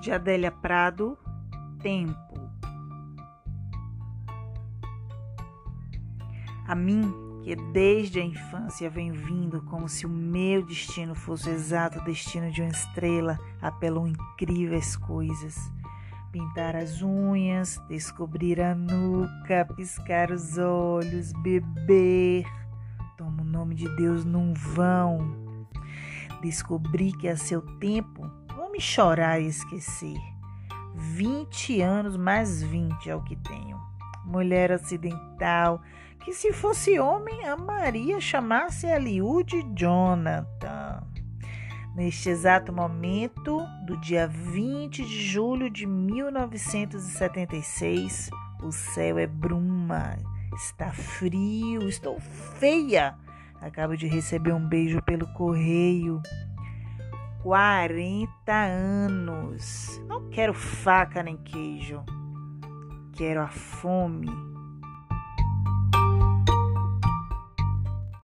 de Adélia Prado, Tempo. A mim, que desde a infância venho vindo como se o meu destino fosse o exato destino de uma estrela, apelam incríveis coisas. Pintar as unhas, descobrir a nuca, piscar os olhos, beber. Toma o nome de Deus num vão. Descobri que a seu tempo me chorar e esquecer. 20 anos mais 20 é o que tenho. Mulher ocidental, que se fosse homem, amaria chamar-se Eliud Jonathan. Neste exato momento, do dia 20 de julho de 1976, o céu é bruma, está frio, estou feia. Acabo de receber um beijo pelo correio. 40 anos. Não quero faca nem queijo. Quero a fome